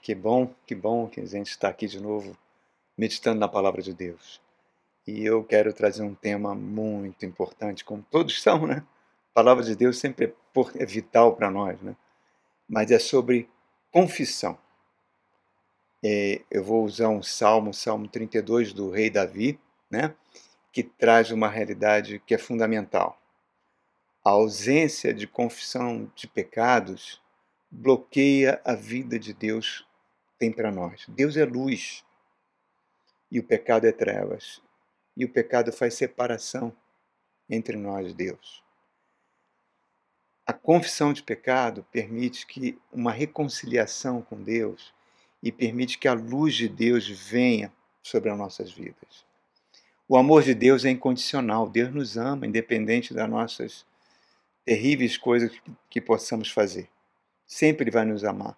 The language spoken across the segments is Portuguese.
Que bom, que bom que a gente está aqui de novo meditando na palavra de Deus. E eu quero trazer um tema muito importante, como todos são, né? A palavra de Deus sempre é, é vital para nós, né? Mas é sobre confissão. É, eu vou usar um salmo, Salmo 32 do rei Davi, né? Que traz uma realidade que é fundamental. A ausência de confissão de pecados bloqueia a vida de Deus tem para nós. Deus é luz e o pecado é trevas. E o pecado faz separação entre nós e Deus. A confissão de pecado permite que uma reconciliação com Deus e permite que a luz de Deus venha sobre as nossas vidas. O amor de Deus é incondicional. Deus nos ama, independente das nossas terríveis coisas que possamos fazer sempre vai nos amar.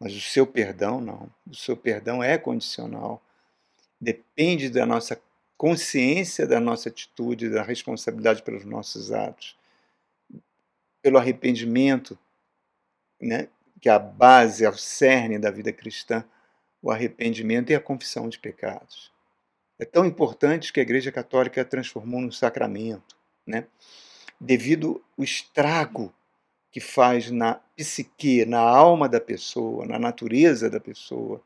Mas o seu perdão não. O seu perdão é condicional. Depende da nossa consciência da nossa atitude, da responsabilidade pelos nossos atos, pelo arrependimento, né, que é a base, é o cerne da vida cristã, o arrependimento e a confissão de pecados. É tão importante que a Igreja Católica transformou no sacramento, né? devido ao estrago que faz na psique, na alma da pessoa, na natureza da pessoa,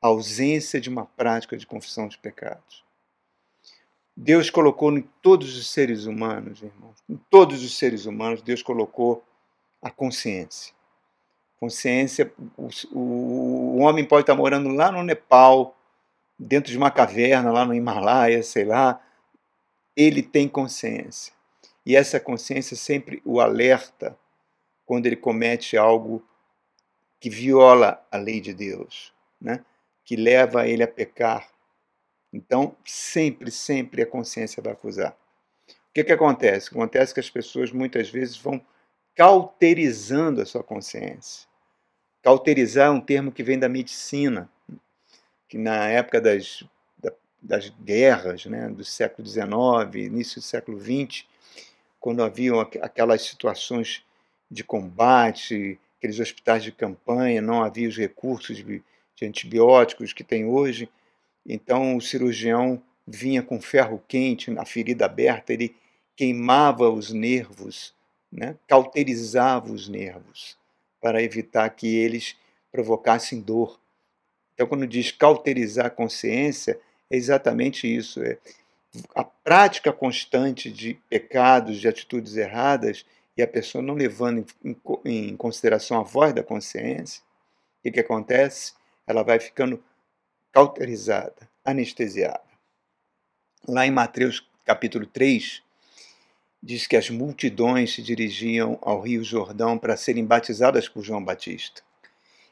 a ausência de uma prática de confissão de pecados. Deus colocou em todos os seres humanos, irmãos, em todos os seres humanos, Deus colocou a consciência. Consciência, o, o, o homem pode estar morando lá no Nepal, dentro de uma caverna, lá no Himalaia, sei lá, ele tem consciência. E essa consciência sempre o alerta quando ele comete algo que viola a lei de Deus, né? que leva ele a pecar. Então, sempre, sempre a consciência vai acusar. O que, que acontece? Acontece que as pessoas muitas vezes vão cauterizando a sua consciência. Cauterizar é um termo que vem da medicina, que na época das, das guerras né, do século XIX, início do século XX, quando haviam aquelas situações de combate, aqueles hospitais de campanha, não havia os recursos de, de antibióticos que tem hoje. Então o cirurgião vinha com ferro quente na ferida aberta, ele queimava os nervos, né? cauterizava os nervos, para evitar que eles provocassem dor. Então, quando diz cauterizar a consciência, é exatamente isso. É a prática constante de pecados, de atitudes erradas, e a pessoa não levando em, em consideração a voz da consciência, o que, que acontece? Ela vai ficando cauterizada, anestesiada. Lá em Mateus capítulo 3, diz que as multidões se dirigiam ao Rio Jordão para serem batizadas por João Batista.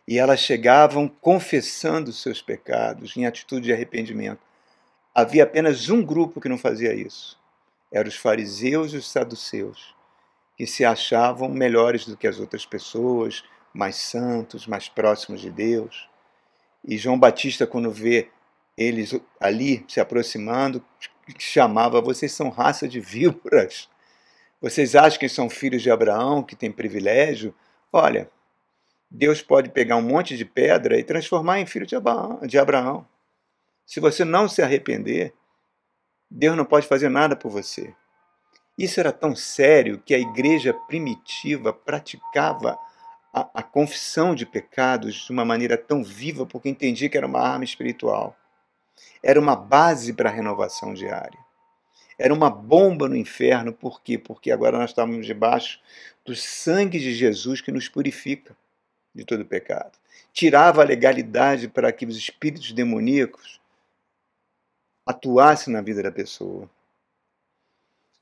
E elas chegavam confessando seus pecados em atitude de arrependimento. Havia apenas um grupo que não fazia isso. Eram os fariseus e os saduceus que se achavam melhores do que as outras pessoas, mais santos, mais próximos de Deus. E João Batista, quando vê eles ali se aproximando, chamava: Vocês são raça de víboras. Vocês acham que são filhos de Abraão, que têm privilégio? Olha, Deus pode pegar um monte de pedra e transformar em filho de Abraão. Se você não se arrepender, Deus não pode fazer nada por você. Isso era tão sério que a igreja primitiva praticava a, a, confissão de pecados de uma maneira tão viva porque entendia que era uma arma espiritual. Era uma base para a renovação diária. Era uma bomba no inferno, por quê? Porque agora nós estávamos debaixo do sangue de Jesus que nos purifica de todo pecado. Tirava a legalidade para que os espíritos demoníacos atuassem na vida da pessoa.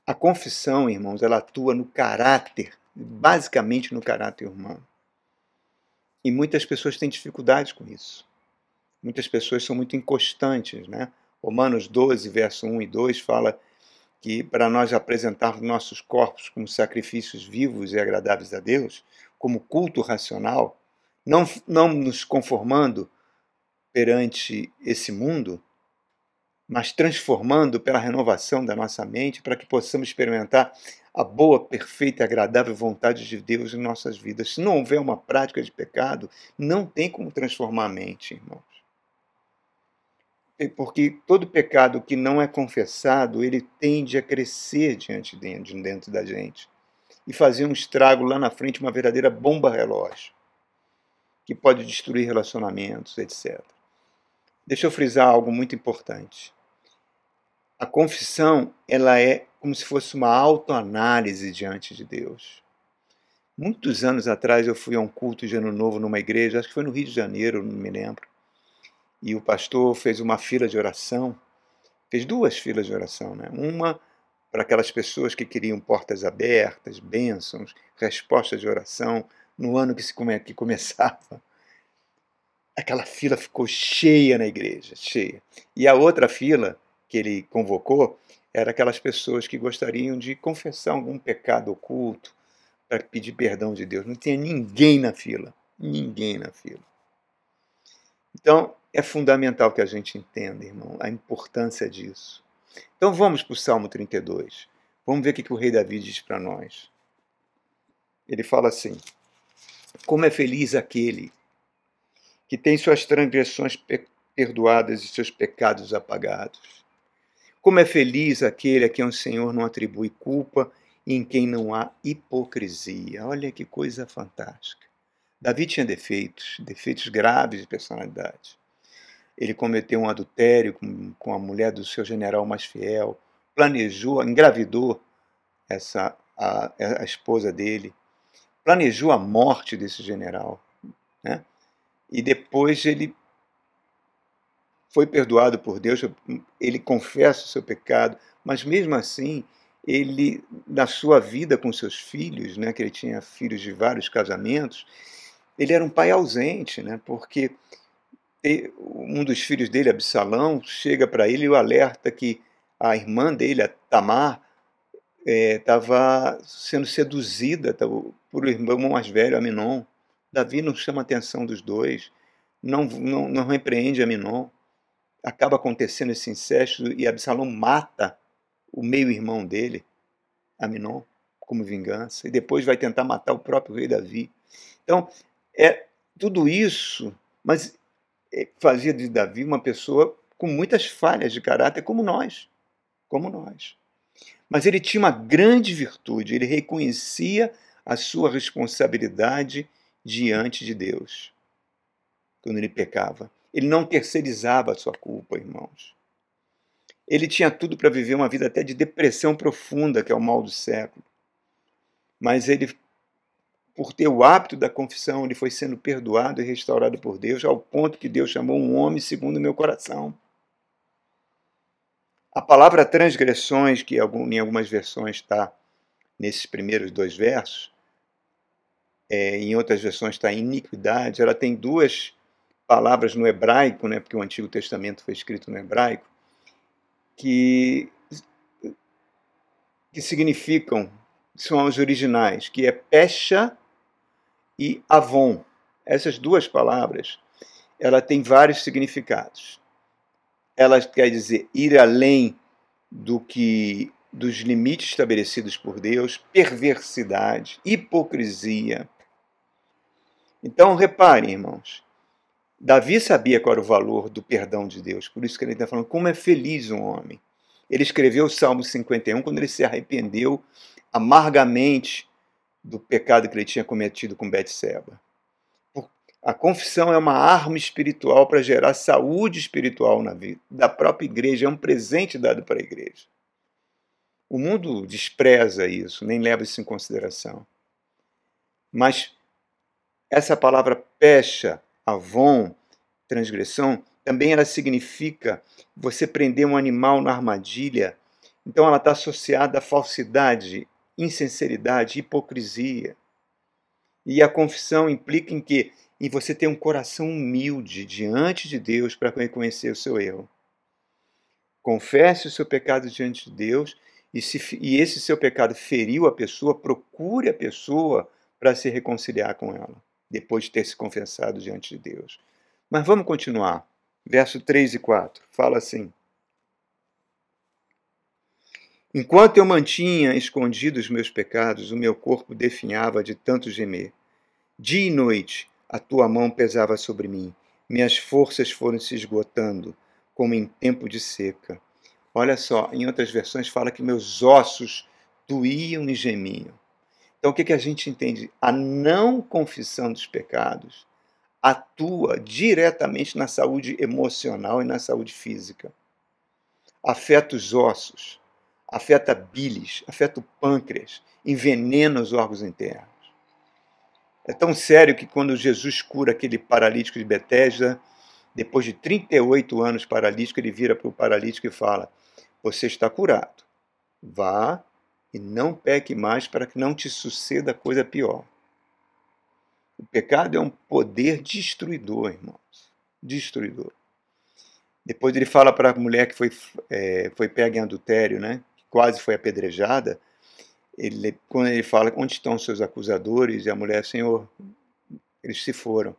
A confissão, irmãos, ela atua no caráter, basicamente no caráter humano. E muitas pessoas têm dificuldade com isso. Muitas pessoas são muito inconstantes, né? Romanos 12, verso 1 e 2 fala que para nós apresentarmos nossos corpos como sacrifícios vivos e agradáveis a Deus, como culto racional, não, não nos conformando perante esse mundo, mas transformando pela renovação da nossa mente para que possamos experimentar a boa, perfeita e agradável vontade de Deus em nossas vidas. Se não houver uma prática de pecado, não tem como transformar a mente, irmãos. Porque todo pecado que não é confessado, ele tende a crescer diante de dentro da gente e fazer um estrago lá na frente, uma verdadeira bomba relógio, que pode destruir relacionamentos, etc. Deixa eu frisar algo muito importante. A confissão, ela é como se fosse uma autoanálise diante de Deus. Muitos anos atrás eu fui a um culto de Ano Novo numa igreja, acho que foi no Rio de Janeiro, não me lembro. E o pastor fez uma fila de oração, fez duas filas de oração, né? Uma para aquelas pessoas que queriam portas abertas, bênçãos, respostas de oração no ano que, se come, que começava. Aquela fila ficou cheia na igreja, cheia. E a outra fila que ele convocou eram aquelas pessoas que gostariam de confessar algum pecado oculto para pedir perdão de Deus. Não tinha ninguém na fila, ninguém na fila. Então, é fundamental que a gente entenda, irmão, a importância disso. Então, vamos para o Salmo 32. Vamos ver o que o rei Davi diz para nós. Ele fala assim: Como é feliz aquele que tem suas transgressões perdoadas e seus pecados apagados. Como é feliz aquele a quem o Senhor não atribui culpa e em quem não há hipocrisia. Olha que coisa fantástica. Davi tinha defeitos, defeitos graves de personalidade. Ele cometeu um adultério com, com a mulher do seu general mais fiel, planejou, engravidou essa a, a esposa dele, planejou a morte desse general, né? E depois ele foi perdoado por Deus, ele confessa o seu pecado, mas mesmo assim, ele, na sua vida com seus filhos, né, que ele tinha filhos de vários casamentos, ele era um pai ausente, né, porque um dos filhos dele, Absalão, chega para ele e o alerta que a irmã dele, a Tamar, estava é, sendo seduzida por o irmão mais velho, Aminon. Davi não chama a atenção dos dois, não, não, não repreende Aminon acaba acontecendo esse incesto e Absalão mata o meio-irmão dele, Aminon, como vingança, e depois vai tentar matar o próprio rei Davi. Então, é tudo isso, mas é, fazia de Davi uma pessoa com muitas falhas de caráter, como nós, como nós. Mas ele tinha uma grande virtude, ele reconhecia a sua responsabilidade diante de Deus quando ele pecava. Ele não terceirizava a sua culpa, irmãos. Ele tinha tudo para viver uma vida até de depressão profunda, que é o mal do século. Mas ele, por ter o hábito da confissão, ele foi sendo perdoado e restaurado por Deus, ao ponto que Deus chamou um homem segundo o meu coração. A palavra transgressões, que em algumas versões está nesses primeiros dois versos, é, em outras versões está iniquidade, ela tem duas palavras no hebraico, né, porque o Antigo Testamento foi escrito no hebraico, que, que significam, são os originais, que é pecha e avon. Essas duas palavras, ela tem vários significados. Ela quer dizer ir além do que dos limites estabelecidos por Deus, perversidade, hipocrisia. Então, reparem, irmãos, Davi sabia qual era o valor do perdão de Deus, por isso que ele está falando como é feliz um homem. Ele escreveu o Salmo 51 quando ele se arrependeu amargamente do pecado que ele tinha cometido com Betseba. A confissão é uma arma espiritual para gerar saúde espiritual na vida da própria igreja, é um presente dado para a igreja. O mundo despreza isso, nem leva isso em consideração. Mas essa palavra pecha avon, transgressão, também ela significa você prender um animal na armadilha. Então ela está associada à falsidade, insinceridade, hipocrisia. E a confissão implica em que em você ter um coração humilde diante de Deus para reconhecer o seu erro. Confesse o seu pecado diante de Deus e, se, e esse seu pecado feriu a pessoa, procure a pessoa para se reconciliar com ela depois de ter se confessado diante de Deus. Mas vamos continuar. Verso 3 e 4 fala assim: Enquanto eu mantinha escondidos os meus pecados, o meu corpo definhava de tanto gemer. Dia e noite a tua mão pesava sobre mim. Minhas forças foram se esgotando, como em tempo de seca. Olha só, em outras versões fala que meus ossos doíam e gemiam. Então o que, que a gente entende? A não confissão dos pecados atua diretamente na saúde emocional e na saúde física. Afeta os ossos, afeta bilis, afeta o pâncreas, envenena os órgãos internos. É tão sério que quando Jesus cura aquele paralítico de Betesda, depois de 38 anos paralítico, ele vira para o paralítico e fala: Você está curado. Vá e não peque mais para que não te suceda coisa pior. O pecado é um poder destruidor, irmãos. Destruidor. Depois ele fala para a mulher que foi, é, foi pega em adultério, né? quase foi apedrejada, ele, quando ele fala onde estão seus acusadores, e a mulher, Senhor, eles se foram.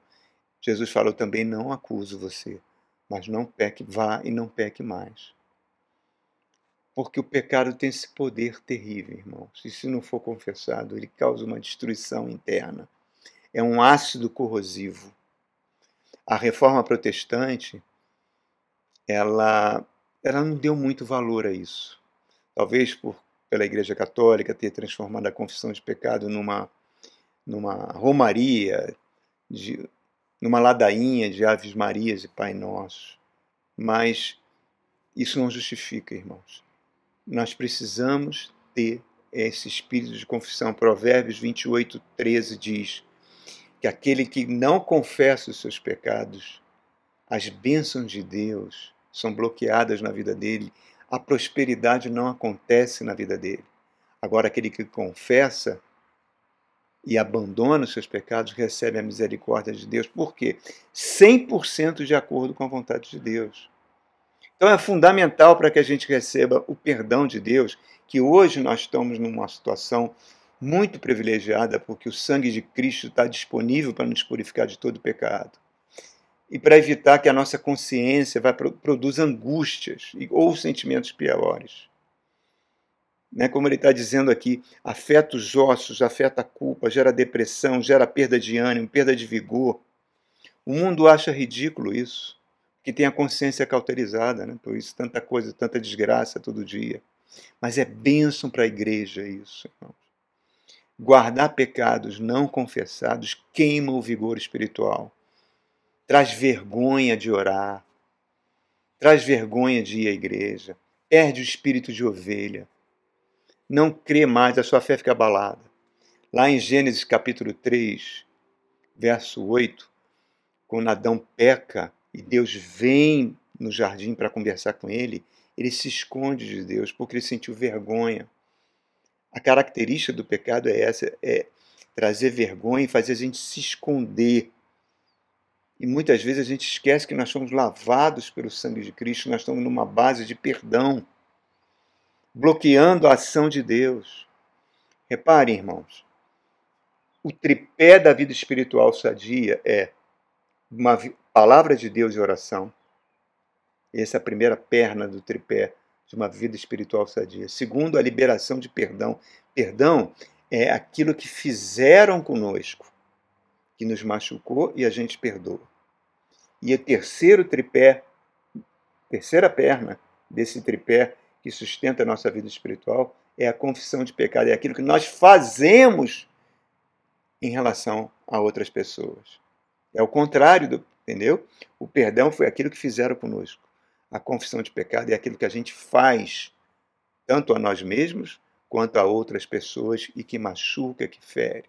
Jesus falou também: não acuso você, mas não peque, vá e não peque mais. Porque o pecado tem esse poder terrível, irmãos. E se não for confessado, ele causa uma destruição interna. É um ácido corrosivo. A reforma protestante, ela, ela não deu muito valor a isso talvez por pela Igreja Católica ter transformado a confissão de pecado numa numa romaria, de, numa ladainha de Aves Marias e Pai Nosso. Mas isso não justifica, irmãos. Nós precisamos ter esse espírito de confissão. Provérbios 28, 13 diz que aquele que não confessa os seus pecados, as bênçãos de Deus são bloqueadas na vida dele a prosperidade não acontece na vida dele. Agora, aquele que confessa e abandona os seus pecados recebe a misericórdia de Deus. Por quê? 100% de acordo com a vontade de Deus. Então é fundamental para que a gente receba o perdão de Deus, que hoje nós estamos numa situação muito privilegiada, porque o sangue de Cristo está disponível para nos purificar de todo pecado e para evitar que a nossa consciência vá produza angústias ou sentimentos piores. Né? Como ele está dizendo aqui, afeta os ossos, afeta a culpa, gera depressão, gera perda de ânimo, perda de vigor. O mundo acha ridículo isso, que tem a consciência cauterizada, né? por isso tanta coisa, tanta desgraça todo dia. Mas é bênção para a igreja isso. Guardar pecados não confessados queima o vigor espiritual traz vergonha de orar, traz vergonha de ir à igreja, perde o espírito de ovelha, não crê mais, a sua fé fica abalada. Lá em Gênesis capítulo 3, verso 8, quando Adão peca e Deus vem no jardim para conversar com ele, ele se esconde de Deus porque ele sentiu vergonha. A característica do pecado é essa, é trazer vergonha e fazer a gente se esconder e muitas vezes a gente esquece que nós somos lavados pelo sangue de Cristo, nós estamos numa base de perdão, bloqueando a ação de Deus. Reparem, irmãos, o tripé da vida espiritual sadia é uma palavra de Deus e oração. Essa é a primeira perna do tripé de uma vida espiritual sadia. Segundo, a liberação de perdão. Perdão é aquilo que fizeram conosco, que nos machucou e a gente perdoa. E o terceiro tripé, terceira perna desse tripé que sustenta a nossa vida espiritual é a confissão de pecado, é aquilo que nós fazemos em relação a outras pessoas. É o contrário do, entendeu? O perdão foi aquilo que fizeram conosco. A confissão de pecado é aquilo que a gente faz tanto a nós mesmos quanto a outras pessoas e que machuca, que fere.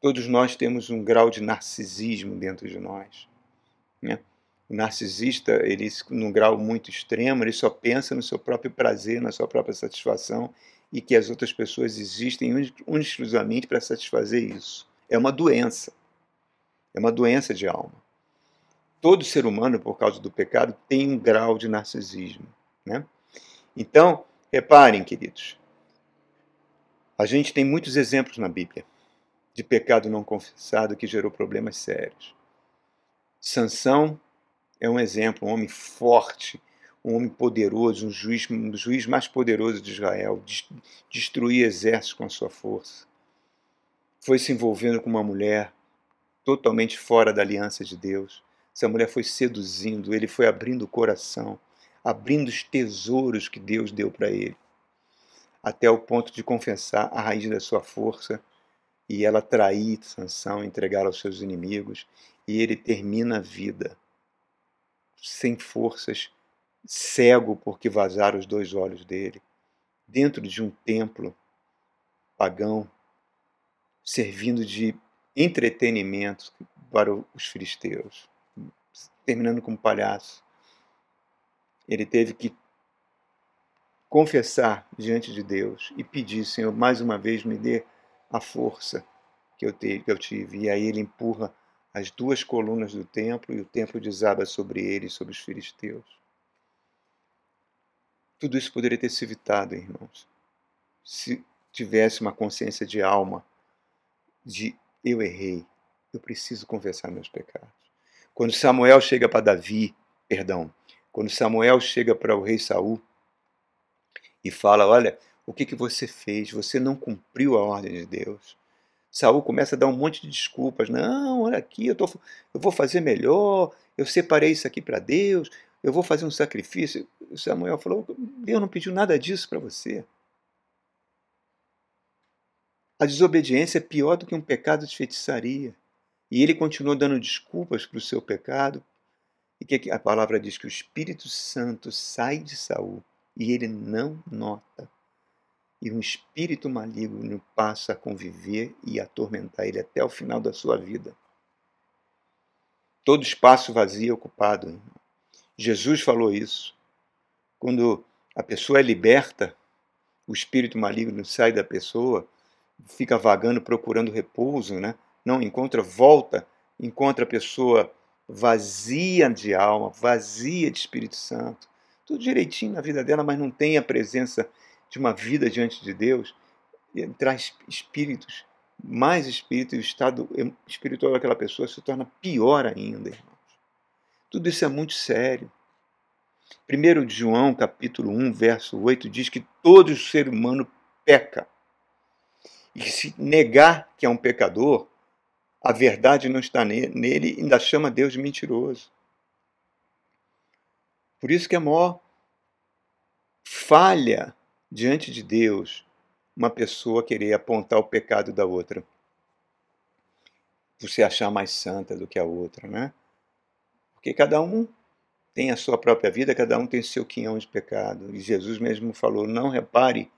Todos nós temos um grau de narcisismo dentro de nós. Né? O narcisista, ele, num grau muito extremo, ele só pensa no seu próprio prazer, na sua própria satisfação e que as outras pessoas existem exclusivamente para satisfazer isso. É uma doença. É uma doença de alma. Todo ser humano, por causa do pecado, tem um grau de narcisismo. Né? Então, reparem, queridos, a gente tem muitos exemplos na Bíblia de pecado não confessado que gerou problemas sérios. Sansão é um exemplo, um homem forte, um homem poderoso, um juiz, um juiz mais poderoso de Israel, destruir exércitos com a sua força. Foi se envolvendo com uma mulher totalmente fora da aliança de Deus. Essa mulher foi seduzindo, ele foi abrindo o coração, abrindo os tesouros que Deus deu para ele, até o ponto de confessar a raiz da sua força e ela trair Sansão, entregá-la aos seus inimigos, e ele termina a vida sem forças, cego porque vazaram os dois olhos dele, dentro de um templo pagão, servindo de entretenimento para os filisteus, terminando como palhaço. Ele teve que confessar diante de Deus e pedir, Senhor, mais uma vez me dê a força que eu, te, que eu tive. E aí ele empurra as duas colunas do templo e o templo desaba sobre ele e sobre os filisteus. Tudo isso poderia ter se evitado, irmãos, se tivesse uma consciência de alma, de eu errei, eu preciso confessar meus pecados. Quando Samuel chega para Davi, perdão, quando Samuel chega para o rei Saul e fala, olha, o que, que você fez? Você não cumpriu a ordem de Deus. Saul começa a dar um monte de desculpas. Não, olha aqui, eu, tô, eu vou fazer melhor, eu separei isso aqui para Deus, eu vou fazer um sacrifício. Samuel falou: Deus não pediu nada disso para você. A desobediência é pior do que um pecado de feitiçaria. E ele continuou dando desculpas para o seu pecado. E que a palavra diz que o Espírito Santo sai de Saul e ele não nota e um espírito maligno passa a conviver e atormentar ele até o final da sua vida. Todo espaço vazio é ocupado. Jesus falou isso. Quando a pessoa é liberta, o espírito maligno sai da pessoa, fica vagando procurando repouso, né? não encontra, volta, encontra a pessoa vazia de alma, vazia de Espírito Santo, tudo direitinho na vida dela, mas não tem a presença de uma vida diante de Deus, traz espíritos, mais espírito, e o estado espiritual daquela pessoa se torna pior ainda, irmãos. Tudo isso é muito sério. 1 João, capítulo 1, verso 8, diz que todo ser humano peca. E se negar que é um pecador, a verdade não está nele, ainda chama Deus de mentiroso. Por isso que a maior falha diante de Deus uma pessoa querer apontar o pecado da outra. Se achar mais santa do que a outra, né? Porque cada um tem a sua própria vida, cada um tem seu quinhão de pecado. E Jesus mesmo falou: não repare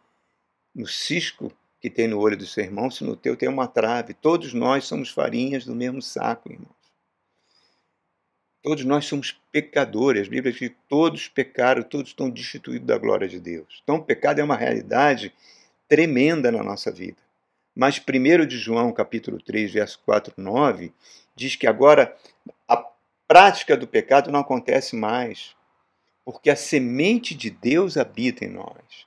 no cisco que tem no olho do seu irmão, se no teu tem uma trave. Todos nós somos farinhas do mesmo saco, irmão. Todos nós somos pecadores. A Bíblia diz que todos pecaram, todos estão destituídos da glória de Deus. Então, o pecado é uma realidade tremenda na nossa vida. Mas 1 de João, capítulo 3, verso 4 9, diz que agora a prática do pecado não acontece mais, porque a semente de Deus habita em nós.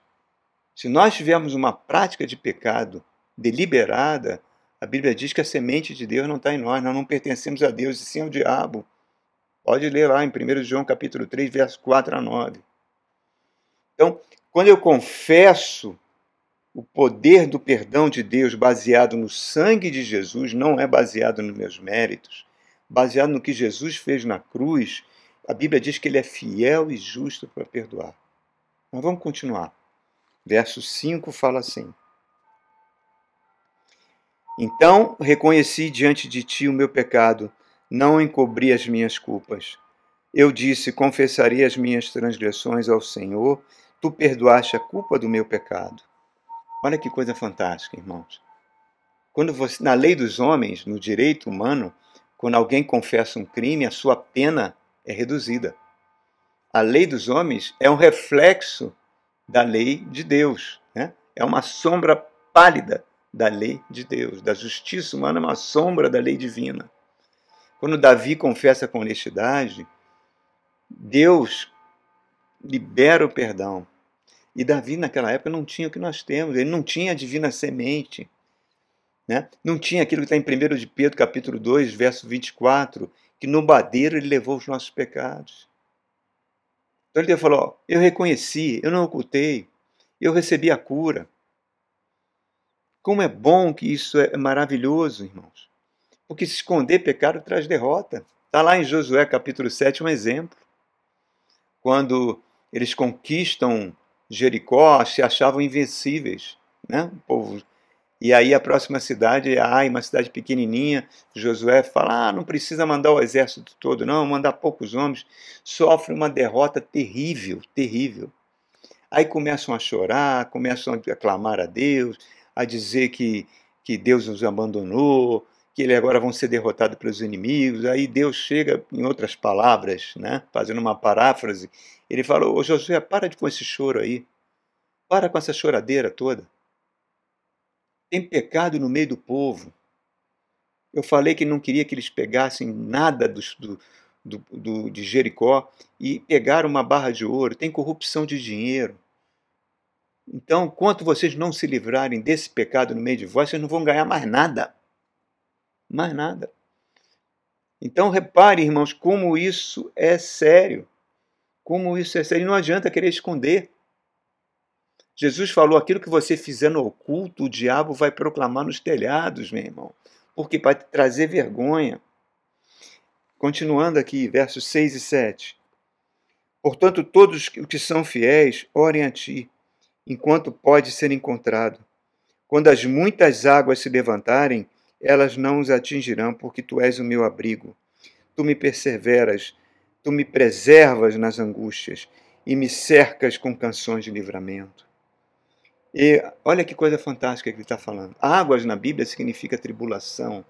Se nós tivermos uma prática de pecado deliberada, a Bíblia diz que a semente de Deus não está em nós, nós não pertencemos a Deus, e sim ao diabo. Pode ler lá em 1 João capítulo 3, verso 4 a 9. Então, quando eu confesso o poder do perdão de Deus baseado no sangue de Jesus, não é baseado nos meus méritos, baseado no que Jesus fez na cruz, a Bíblia diz que ele é fiel e justo para perdoar. Mas vamos continuar. Verso 5 fala assim: Então reconheci diante de ti o meu pecado não encobri as minhas culpas. Eu disse: confessaria as minhas transgressões ao Senhor, tu perdoaste a culpa do meu pecado. Olha que coisa fantástica, irmãos. Quando você, na lei dos homens, no direito humano, quando alguém confessa um crime, a sua pena é reduzida. A lei dos homens é um reflexo da lei de Deus, né? é uma sombra pálida da lei de Deus. Da justiça humana é uma sombra da lei divina. Quando Davi confessa com honestidade, Deus libera o perdão. E Davi, naquela época, não tinha o que nós temos, ele não tinha a divina semente. Né? Não tinha aquilo que está em 1 de Pedro, capítulo 2, verso 24, que no badeiro ele levou os nossos pecados. Então ele falou: Eu reconheci, eu não ocultei, eu recebi a cura. Como é bom que isso é maravilhoso, irmãos. Porque se esconder pecado traz derrota. Está lá em Josué capítulo 7 um exemplo. Quando eles conquistam Jericó, se achavam invencíveis. Né? O povo e aí a próxima cidade, ai, uma cidade pequenininha, Josué fala, ah, não precisa mandar o exército todo, não, mandar poucos homens. Sofre uma derrota terrível, terrível. Aí começam a chorar, começam a clamar a Deus, a dizer que, que Deus os abandonou, que eles agora vão ser derrotados pelos inimigos. Aí Deus chega, em outras palavras, né, fazendo uma paráfrase, ele falou, ô Josué, para de com esse choro aí, para com essa choradeira toda tem pecado no meio do povo. Eu falei que não queria que eles pegassem nada do, do, do, de Jericó e pegaram uma barra de ouro. Tem corrupção de dinheiro. Então, quanto vocês não se livrarem desse pecado no meio de vós, vocês não vão ganhar mais nada. Mais nada. Então, repare, irmãos, como isso é sério. Como isso é sério. Não adianta querer esconder. Jesus falou: aquilo que você fizer no oculto, o diabo vai proclamar nos telhados, meu irmão, porque vai trazer vergonha. Continuando aqui, versos 6 e 7. Portanto, todos os que são fiéis, orem a ti, enquanto pode ser encontrado. Quando as muitas águas se levantarem, elas não os atingirão, porque tu és o meu abrigo. Tu me perseveras, tu me preservas nas angústias e me cercas com canções de livramento. E olha que coisa fantástica que ele está falando. Águas na Bíblia significa tribulação,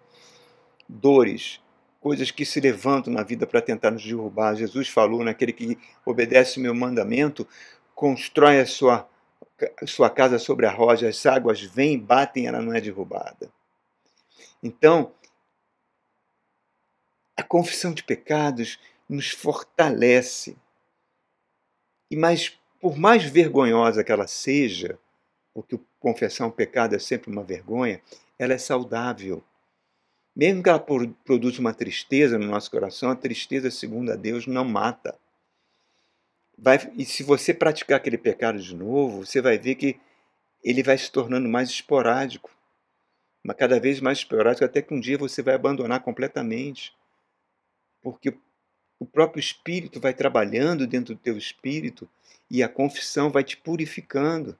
dores, coisas que se levantam na vida para tentar nos derrubar. Jesus falou: naquele que obedece o meu mandamento, constrói a sua, sua casa sobre a rocha, as águas vêm, batem, ela não é derrubada. Então, a confissão de pecados nos fortalece. E mais, por mais vergonhosa que ela seja, porque confessar um pecado é sempre uma vergonha, ela é saudável. Mesmo que ela produza uma tristeza no nosso coração, a tristeza, segundo a Deus, não mata. Vai, e se você praticar aquele pecado de novo, você vai ver que ele vai se tornando mais esporádico, mas cada vez mais esporádico, até que um dia você vai abandonar completamente. Porque o próprio Espírito vai trabalhando dentro do teu espírito e a confissão vai te purificando.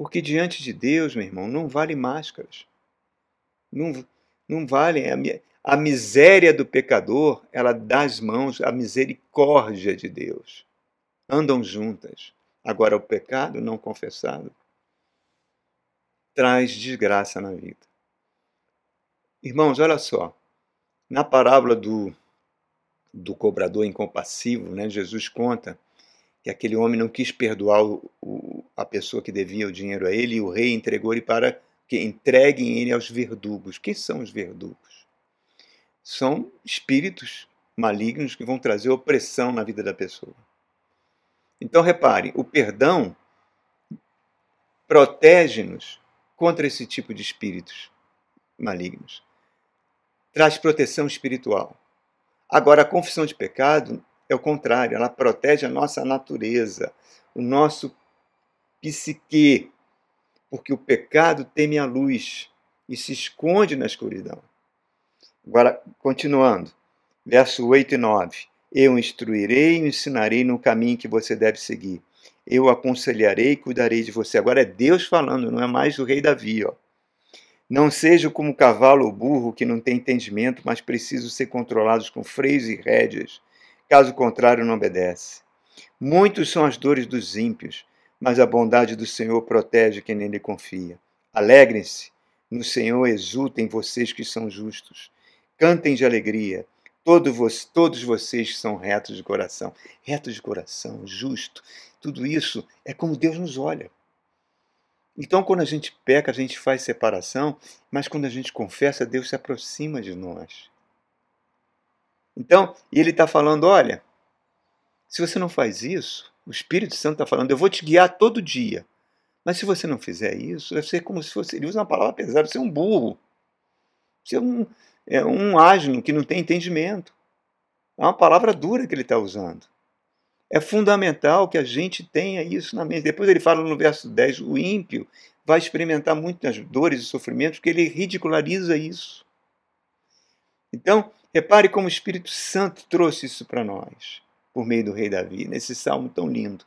Porque diante de Deus, meu irmão, não vale máscaras. Não, não valem. A, a miséria do pecador, ela dá as mãos à misericórdia de Deus. Andam juntas. Agora, o pecado não confessado traz desgraça na vida. Irmãos, olha só. Na parábola do, do cobrador incompassivo, né, Jesus conta que aquele homem não quis perdoar o, o, a pessoa que devia o dinheiro a ele, e o rei entregou-lhe para que entreguem ele aos verdugos. Quem são os verdugos? São espíritos malignos que vão trazer opressão na vida da pessoa. Então repare, o perdão protege-nos contra esse tipo de espíritos malignos. Traz proteção espiritual. Agora, a confissão de pecado é o contrário, ela protege a nossa natureza, o nosso psique, porque o pecado teme a luz e se esconde na escuridão. Agora, continuando, verso 8 e 9. Eu instruirei e ensinarei no caminho que você deve seguir. Eu aconselharei e cuidarei de você. Agora é Deus falando, não é mais o rei Davi. Ó. Não seja como cavalo ou burro que não tem entendimento, mas precisam ser controlados com freios e rédeas caso contrário, não obedece. Muitos são as dores dos ímpios, mas a bondade do Senhor protege quem nele confia. Alegrem-se no Senhor, exultem vocês que são justos. Cantem de alegria, todos, todos vocês que são retos de coração. Retos de coração, justo, tudo isso é como Deus nos olha. Então, quando a gente peca, a gente faz separação, mas quando a gente confessa, Deus se aproxima de nós. Então, ele está falando: olha, se você não faz isso, o Espírito Santo está falando, eu vou te guiar todo dia. Mas se você não fizer isso, vai ser como se fosse. Ele usa uma palavra pesada, você é um burro. Você é um, é um que não tem entendimento. É uma palavra dura que ele está usando. É fundamental que a gente tenha isso na mente. Depois ele fala no verso 10: o ímpio vai experimentar muitas dores e sofrimentos, porque ele ridiculariza isso. Então, repare como o Espírito Santo trouxe isso para nós, por meio do rei Davi, nesse salmo tão lindo.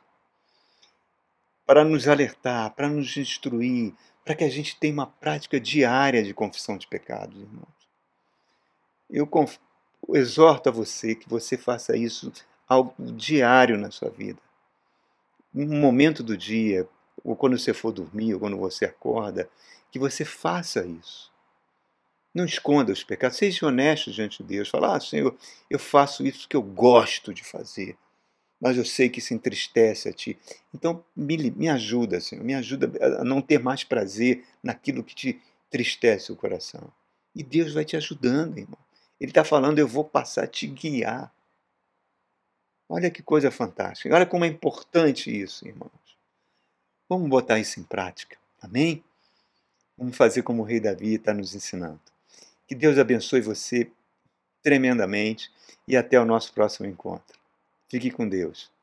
Para nos alertar, para nos instruir, para que a gente tenha uma prática diária de confissão de pecados, irmãos. Eu exorto a você que você faça isso algo diário na sua vida. Um momento do dia, ou quando você for dormir, ou quando você acorda, que você faça isso. Não esconda os pecados, seja honesto diante de Deus. Fala, ah, Senhor, eu faço isso que eu gosto de fazer, mas eu sei que isso entristece a Ti. Então, me, me ajuda, Senhor, me ajuda a não ter mais prazer naquilo que te entristece o coração. E Deus vai te ajudando, irmão. Ele está falando, eu vou passar a te guiar. Olha que coisa fantástica. Olha como é importante isso, irmãos. Vamos botar isso em prática. Amém? Vamos fazer como o rei Davi está nos ensinando. Que Deus abençoe você tremendamente e até o nosso próximo encontro. Fique com Deus.